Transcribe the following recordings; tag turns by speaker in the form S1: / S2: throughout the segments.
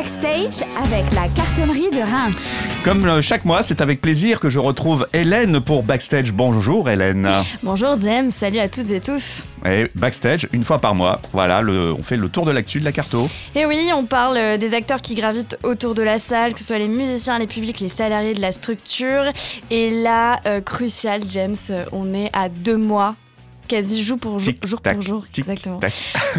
S1: Backstage avec la cartonnerie de Reims.
S2: Comme euh, chaque mois, c'est avec plaisir que je retrouve Hélène pour Backstage. Bonjour Hélène.
S3: Bonjour Jem, salut à toutes et tous.
S2: Et Backstage, une fois par mois, voilà, le, on fait le tour de l'actu de la carto.
S3: Et oui, on parle euh, des acteurs qui gravitent autour de la salle, que ce soit les musiciens, les publics, les salariés de la structure. Et là, euh, crucial James, on est à deux mois quasi jour pour jour,
S2: Tic,
S3: jour
S2: tac,
S3: pour jour,
S2: tic,
S3: exactement,
S2: tac.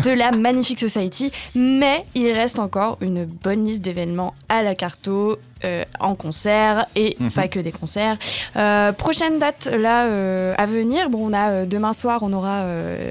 S3: de la Magnifique Society. Mais il reste encore une bonne liste d'événements à la carto, euh, en concert et
S2: Mhm.
S3: pas que des concerts. Euh, prochaine date là euh, à venir, bon, on a demain soir, on aura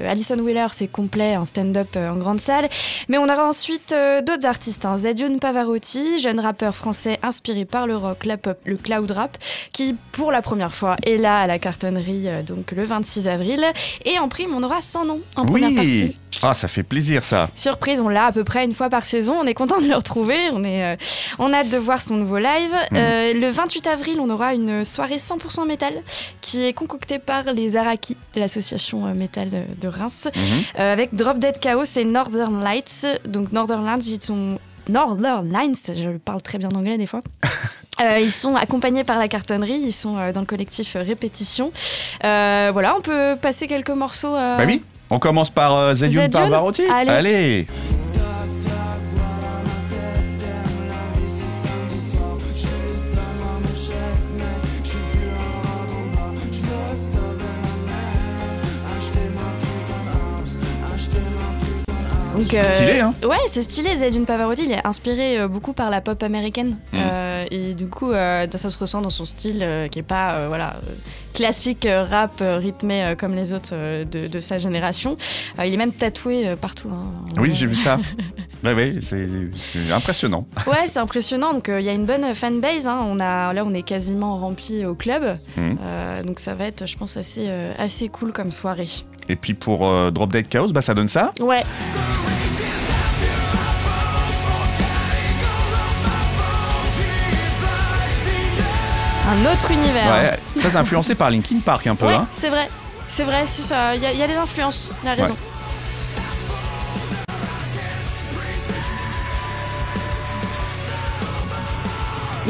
S3: Alison Wheeler, c'est complet, un stand-up en grande salle. Mais on aura ensuite d'autres artistes, hein. Zedion Pavarotti, jeune rappeur français inspiré par le rock, la pop, le cloud rap, qui pour la première fois est là à la cartonnerie donc le 26 avril. Et en prime, on aura son nom en première partie.
S2: Oui Ah, ça fait plaisir ça.
S3: Surprise, on l'a à peu près une fois par saison. On est content de le retrouver. On, est, euh, on a hâte de voir son nouveau live.
S2: Mhm.
S3: Euh, le 28 avril, on aura une soirée 100% métal qui est concoctée par les Araki, l'association euh, métal de, de Reims,
S2: Mhm.
S3: euh, avec Drop Dead Chaos et Northern Lights. Donc Northern Lights, ils sont Northern Lines, je parle très bien anglais des fois. Euh, ils sont accompagnés par la cartonnerie, ils sont euh, dans le collectif euh, Répétition. Voilà, on peut passer quelques morceaux.
S2: Bah oui, on commence par Zedion Pavarotti.
S3: Allez.
S2: Allez.
S3: Donc, euh,
S2: Stylé, hein
S3: Ouais, c'est stylé. Zedune Pavarotti, il est inspiré euh, beaucoup par la pop américaine.
S2: Mm.
S3: Euh, et du coup, ça se ressent dans son style qui est pas voilà, classique rap rythmé comme les autres de, de sa génération. Il est même tatoué partout. hein.
S2: Oui, j'ai vu ça. Ouais, ouais, c'est impressionnant.
S3: Ouais, c'est impressionnant. Donc, il y a une bonne fanbase. Hein. On a, là, on est quasiment rempli au club.
S2: Mm.
S3: Euh, donc, ça va être, je pense, assez, euh, assez cool comme soirée.
S2: Et puis pour euh, Drop Dead Chaos, bah ça donne ça.
S3: Ouais. Un autre univers.
S2: Ouais, très influencé par Linkin Park un peu.
S3: Ouais,
S2: Hein.
S3: c'est vrai. C'est vrai, c'est ça. Il y, a- il y a des influences, il a raison.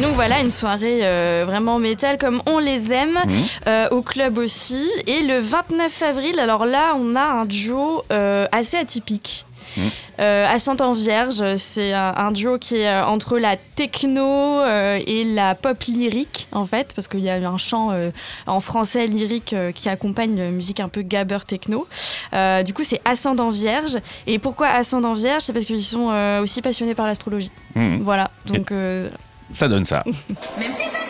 S3: Donc voilà, une soirée euh, vraiment métal comme on les aime,
S2: Mhm.
S3: euh, au club aussi. Et le 29 avril, alors là, on a un duo euh, assez atypique. Euh, Ascendant Vierge, c'est un, un duo qui est euh, entre la techno euh, et la pop lyrique, en fait, parce qu'il y a un chant en français lyrique qui accompagne une musique un peu gabber techno. Du coup, c'est Ascendant Vierge. Et pourquoi Ascendant Vierge C'est parce qu'ils sont aussi passionnés par l'astrologie.
S2: Mhm.
S3: Voilà. Donc,
S2: Ça donne ça.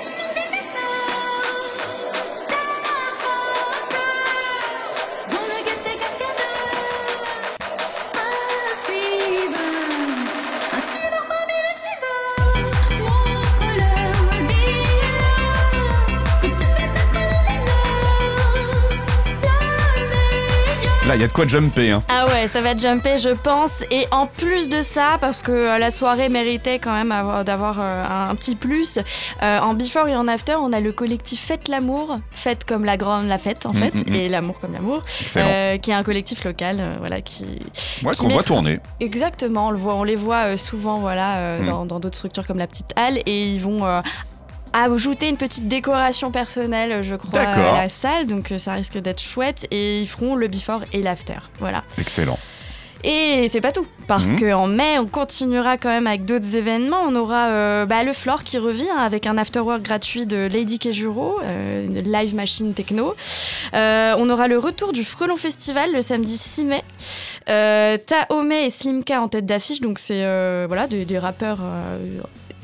S2: Là, il y a de quoi jumper. Hein.
S3: Ah ouais, ça va jumper, je pense. Et en plus de ça, parce que euh, la soirée méritait quand même avoir- d'avoir euh, un, petit plus, euh, en before et en after, on a le collectif Fête l'amour, fête comme la grande la fête en
S2: Mm,
S3: fait,
S2: mm, mm.
S3: et l'amour comme l'amour, euh, qui est un collectif local, euh, voilà, qui
S2: ouais, qu'on voit tourner.
S3: exactement, on le voit, on les voit souvent, voilà, dans d'autres structures comme la petite halle, et ils vont ajouter une petite décoration personnelle, je crois, à la salle, donc euh, ça risque d'être chouette, et ils feront le before et l'after, voilà.
S2: Excellent.
S3: Et c'est pas tout, parce
S2: Mhm.
S3: qu'en mai, on continuera quand même avec d'autres événements. On aura euh, bah, le Floor qui revient avec un afterwork gratuit de Lady Kejuro, euh, une live machine techno. Euh, on aura le retour du Frelon Festival le samedi 6 mai. Taome et Slimka en tête d'affiche, donc c'est voilà, des, des rappeurs.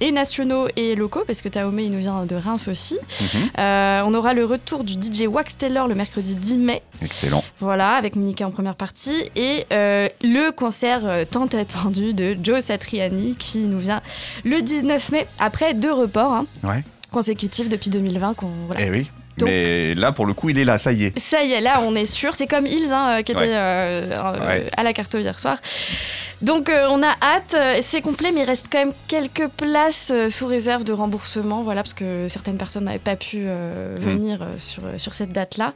S3: Et nationaux et locaux, parce que Taome, il nous vient de Reims aussi.
S2: Mhm.
S3: Euh, on aura le retour du DJ Wax Taylor le mercredi 10 mai.
S2: Excellent.
S3: Voilà, avec Monica en première partie. Et euh, le concert euh, tant attendu de Joe Satriani qui nous vient le 19 mai, après deux reports hein,
S2: Ouais.
S3: consécutifs depuis 2020. qu'on- voilà.
S2: Eh oui.
S3: Donc-
S2: Mais là, pour le coup, il est là, ça y est.
S3: Ça y est, là, on est sûr. C'est comme Hills hein, qui était
S2: Ouais.
S3: euh,
S2: Ouais.
S3: à la carte hier soir. Donc euh, on a hâte, euh, c'est complet, mais il reste quand même quelques places euh, sous réserve de remboursement, voilà, parce que certaines personnes n'avaient pas pu
S2: Mm.
S3: venir sur, sur cette date-là.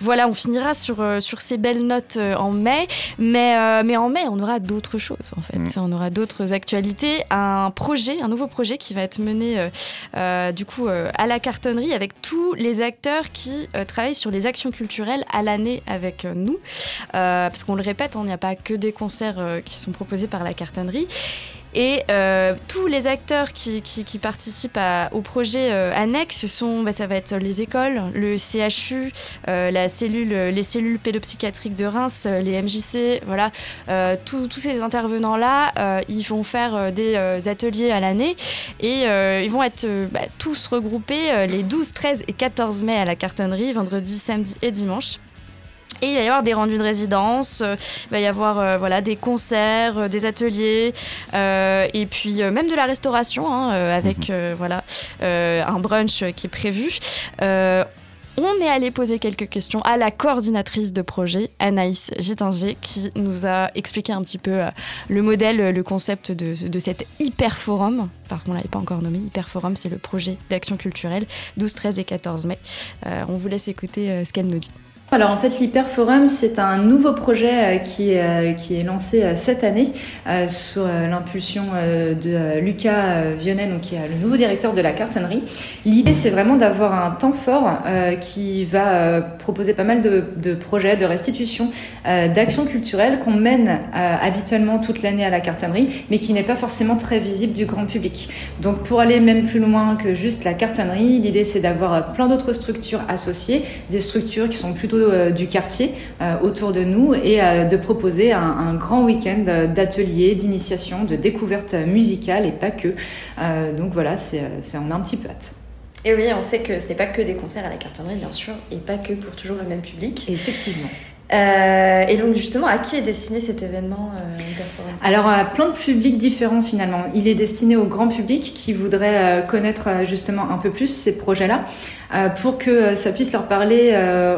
S3: Voilà, on finira sur, sur ces belles notes en mai, mais, mais en mai, on aura d'autres choses, en fait.
S2: Mm.
S3: On aura d'autres actualités, un projet, un nouveau projet qui va être mené, du coup, à la cartonnerie avec tous les acteurs qui travaillent sur les actions culturelles à l'année avec nous. parce qu'on le répète, hein, il n'y a pas que des concerts qui sont proposés par la cartonnerie. Et euh, tous les acteurs qui, participent au projet euh, annexe, sont, bah, ça va être les écoles, le CHU, euh, les cellules pédopsychiatriques de Reims, les MJC, voilà, tous ces intervenants-là, ils vont faire des ateliers à l'année et ils vont être bah, tous regroupés les 12, 13 et 14 mai à la cartonnerie, vendredi, samedi et dimanche. Et il va y avoir des rendus de résidence, euh, il va y avoir euh, voilà, des concerts, euh, des ateliers, et puis même de la restauration, hein, avec voilà, un brunch qui est prévu. on est allé poser quelques questions à la coordinatrice de projet, Anaïs Gittinger, qui nous a expliqué un petit peu le modèle, le concept de, de cet hyper forum, parce qu'on ne l'avait pas encore nommé. Hyper forum, c'est le projet d'action culturelle 12, 13 et 14 mai. on vous laisse écouter ce qu'elle nous dit.
S4: Alors en fait l'Hyperforum c'est un nouveau projet qui, est, qui est lancé cette année euh, sous l'impulsion de Lucas Vionnet donc qui est le nouveau directeur de la cartonnerie. L'idée c'est vraiment d'avoir un temps fort euh, qui va euh, proposer pas mal de, de projets, de restitution, d'actions culturelles qu'on mène habituellement toute l'année à la cartonnerie mais qui n'est pas forcément très visible du grand public. Donc pour aller même plus loin que juste la cartonnerie, l'idée c'est d'avoir plein d'autres structures associées, des structures qui sont plutôt du quartier euh, autour de nous et euh, de proposer un, un grand week-end d'ateliers, d'initiation, de découverte musicale et pas que. Euh, donc voilà, c'est on a un petit peu hâte.
S5: Et oui, on sait que ce n'est pas que des concerts à la cartonnerie, bien sûr, et pas que pour toujours le même public.
S4: Effectivement.
S5: Euh, et donc justement, à qui est destiné cet événement euh,
S4: Alors à plein de publics différents finalement. Il est destiné au grand public qui voudrait euh, connaître justement un peu plus ces projets-là. pour que ça puisse leur parler,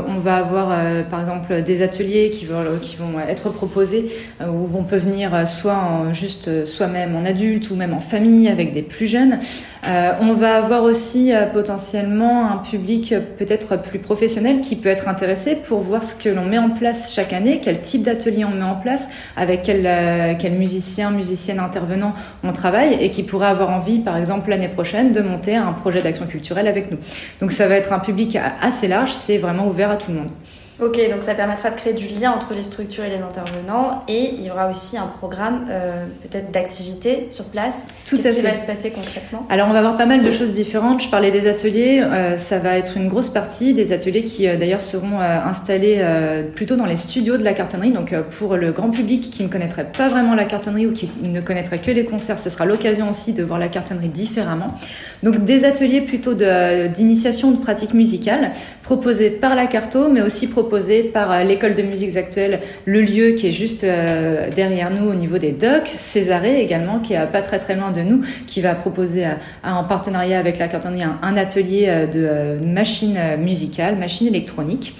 S4: on va avoir par exemple des ateliers qui vont, être proposés où on peut venir soit en, juste soi-même en adulte ou même en famille avec des plus jeunes. on va avoir aussi potentiellement un public peut-être plus professionnel qui peut être intéressé pour voir ce que l'on met en place chaque année, quel type d'atelier on met en place, avec quel, euh, quel musicien, musicienne, intervenant on travaille et qui pourrait avoir envie, par exemple, l'année prochaine, de monter un projet d'action culturelle avec nous. Donc ça va être un public assez large, c'est vraiment ouvert à tout le monde.
S5: Ok, donc ça permettra de créer du lien entre les structures et les intervenants et il y aura aussi un programme euh, peut-être d'activité sur place.
S4: Tout
S5: Qu'est-ce
S4: à
S5: qui
S4: fait.
S5: va se passer concrètement?
S4: Alors on va avoir pas mal de choses différentes. Je parlais des ateliers, euh, ça va être une grosse partie des ateliers qui euh, d'ailleurs seront installés plutôt dans les studios de la cartonnerie. Donc pour le grand public qui ne connaîtrait pas vraiment la cartonnerie ou qui ne connaîtrait que les concerts, ce sera l'occasion aussi de voir la cartonnerie différemment. Donc des ateliers plutôt d'initiation de, de pratique musicale proposés par la carto mais aussi proposés par euh, l'école de musiques actuelles, le lieu qui est juste euh, derrière nous au niveau des docks, Césarée également qui est pas très très loin de nous, qui va proposer en partenariat avec la cartonnerie un, atelier euh, de machines musicales, machines électroniques.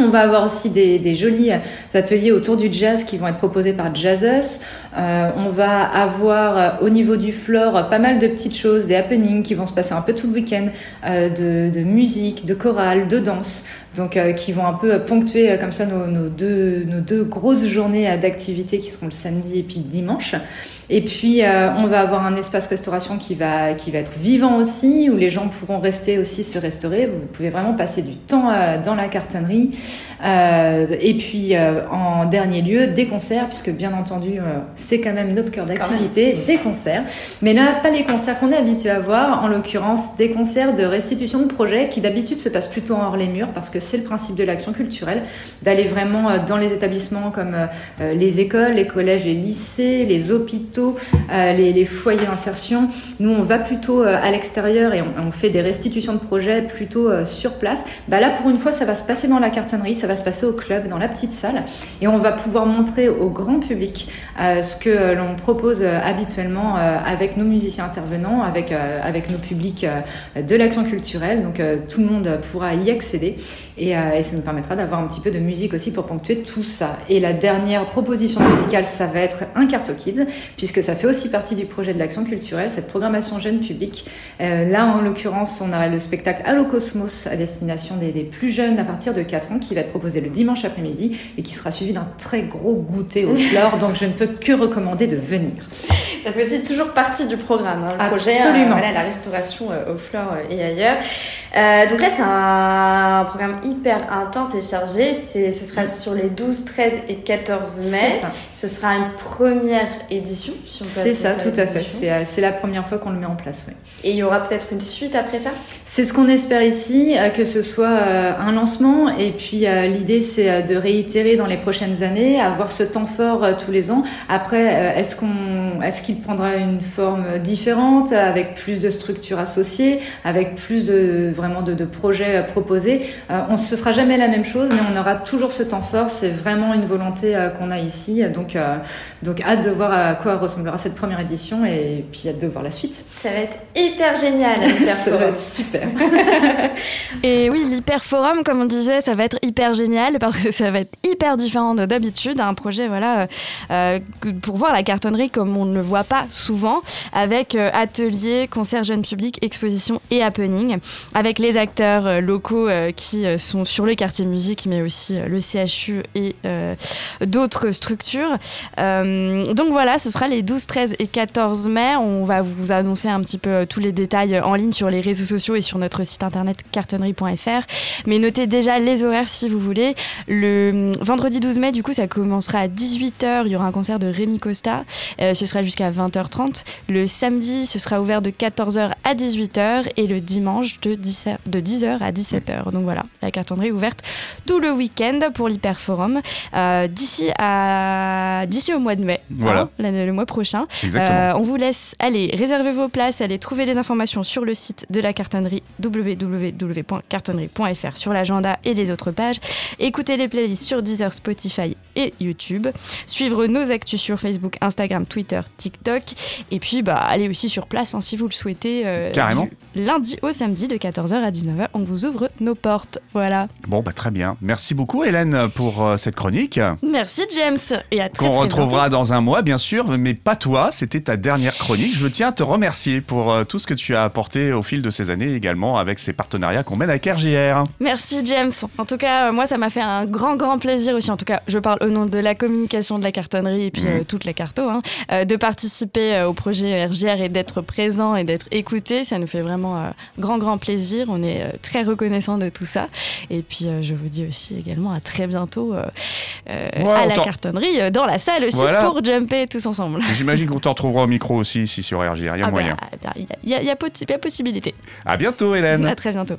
S4: On va avoir aussi des, des, jolis ateliers autour du jazz qui vont être proposés par Jazzus. Euh, on va avoir euh, au niveau du floor pas mal de petites choses, des happenings qui vont se passer un peu tout le week-end, euh, de, de, musique, de chorale, de danse, donc euh, qui vont un peu ponctuer comme ça nos, nos, deux, nos deux grosses journées d'activité qui seront le samedi et puis le dimanche. Et puis euh, on va avoir un espace restauration qui va qui va être vivant aussi, où les gens pourront rester aussi se restaurer. Vous pouvez vraiment passer du temps euh, dans la cartonnerie. Euh, et puis en dernier lieu, des concerts, puisque bien entendu c'est quand même notre cœur d'activité, des concerts. Mais là, pas les concerts qu'on est habitué à voir, en l'occurrence des concerts de restitution de projets qui d'habitude se passent plutôt hors les murs, parce que c'est le principe de l'action culturelle, d'aller vraiment dans les établissements comme les écoles, les collèges et lycées, les hôpitaux, euh, les, les, foyers d'insertion. Nous, on va plutôt euh, à l'extérieur et on, on, fait des restitutions de projets plutôt euh, sur place. Bah là, pour une fois, ça va se passer dans la ça va se passer au club, dans la petite salle, et on va pouvoir montrer au grand public ce que l'on propose habituellement avec nos musiciens intervenants, avec, avec nos publics de l'action culturelle. Donc tout le monde pourra y accéder et, ça nous permettra d'avoir un petit peu de musique aussi pour ponctuer tout ça. Et la dernière proposition musicale, ça va être un Carto Kids, puisque ça fait aussi partie du projet de l'action culturelle, cette programmation jeune public. là, en l'occurrence, on a le spectacle Allo Cosmos à destination des, plus jeunes à partir de 4 ans va être proposé le dimanche après-midi et qui sera suivi d'un très gros goûter aux fleurs. donc je ne peux que recommander de venir.
S5: Ça fait aussi toujours partie du programme, hein, le projet,
S4: Absolument.
S5: voilà, la restauration euh, aux fleurs euh, et ailleurs. Euh, donc là, c'est un, programme hyper intense et chargé. Ce sera sur les 12, 13 et 14 mai.
S4: Ça.
S5: Ce sera une première édition. Si on peut
S4: c'est ça, tout à fait.
S5: l'édition.
S4: C'est, la première fois qu'on le met en place. Oui.
S5: Et il y aura peut-être une suite après ça?
S4: C'est ce qu'on espère ici, euh, que ce soit euh, un lancement. Et puis euh, l'idée, c'est euh, de réitérer dans les prochaines années, avoir ce temps fort euh, tous les ans. Après, euh, est-ce qu'on, est-ce qu'il prendra une forme différente, avec plus de structures associées, avec plus de vraiment de, de projets euh, proposés? Euh, On ce sera jamais la même chose, mais on aura toujours ce temps fort. C'est vraiment une volonté euh, qu'on a ici. Donc, euh, donc hâte de voir à quoi ressemblera cette première édition et puis hâte de voir la suite.
S5: Ça va être hyper génial. hyper
S4: Ça va être super.
S3: Et l'hyperforum, comme on disait, ça va être hyper génial parce que ça va être hyper différent de d'habitude. Un projet, voilà, euh, euh, pour voir la cartonnerie comme on ne le voit pas souvent, avec euh, ateliers, concerts jeunes publics, expositions et happening, avec les acteurs locaux qui sont sur le quartier musique, mais aussi le CHU et d'autres structures. Donc voilà, ce sera les 12, 13 et 14 mai. On va vous annoncer un petit peu tous les détails en ligne sur les réseaux sociaux et sur notre site internet cartonnerie.fr. Mais notez déjà les horaires si vous voulez. Le vendredi 12 mai, du coup, ça commencera à 18h. Il y aura un concert de Rémi Costa. Euh, ce sera jusqu'à 20h30. Le samedi, ce sera ouvert de 14h à 18h. Et le dimanche, de 10h, de 10h à 17h. Donc voilà, la cartonnerie est ouverte tout le week-end pour l'Hyperforum. Euh, d'ici, à... d'ici au mois de mai,
S2: Voilà.
S3: hein, le mois prochain. Euh, on vous laisse aller réserver vos places, aller trouver des informations sur le site de la cartonnerie sur l'agenda et les autres pages. Écoutez les playlists sur Deezer, Spotify et YouTube. Suivre nos actus sur Facebook, Instagram, Twitter, TikTok. Et puis bah, allez aussi sur place hein, si vous le souhaitez. euh,
S2: Carrément.
S3: lundi au samedi de 14h à 19h, on vous ouvre nos portes. Voilà.
S2: Bon, bah très bien. Merci beaucoup, Hélène, pour euh, cette chronique.
S3: Merci James et à très
S2: Qu'on retrouvera dans un mois, bien sûr, mais pas toi. C'était ta dernière chronique. Je tiens à te remercier pour euh, tout ce que tu as apporté au fil de ces années également avec ces partenariats qu'on mène avec RJR.
S3: Merci James. En tout cas, euh, moi, ça m'a fait un grand, grand plaisir aussi. En tout cas, je parle au nom de la communication de la cartonnerie et puis
S2: Mhm.
S3: euh, toute la carto, hein, euh, de participer euh, au projet RGR et d'être présent et d'être écouté. Ça nous fait vraiment grand, grand plaisir. On est très reconnaissant de tout ça. Et puis, je vous dis aussi également à très bientôt
S2: Ouais,
S3: à la
S2: t'en-
S3: cartonnerie, dans la salle aussi
S2: Voilà.
S3: pour jumper tous ensemble.
S2: J'imagine qu'on te retrouvera au micro aussi ici sur RJR. Il y a
S3: Ah bah,
S2: moyen.
S3: Il y, a- il y a- y a y a possibilité.
S2: À bientôt, Hélène.
S3: À très bientôt.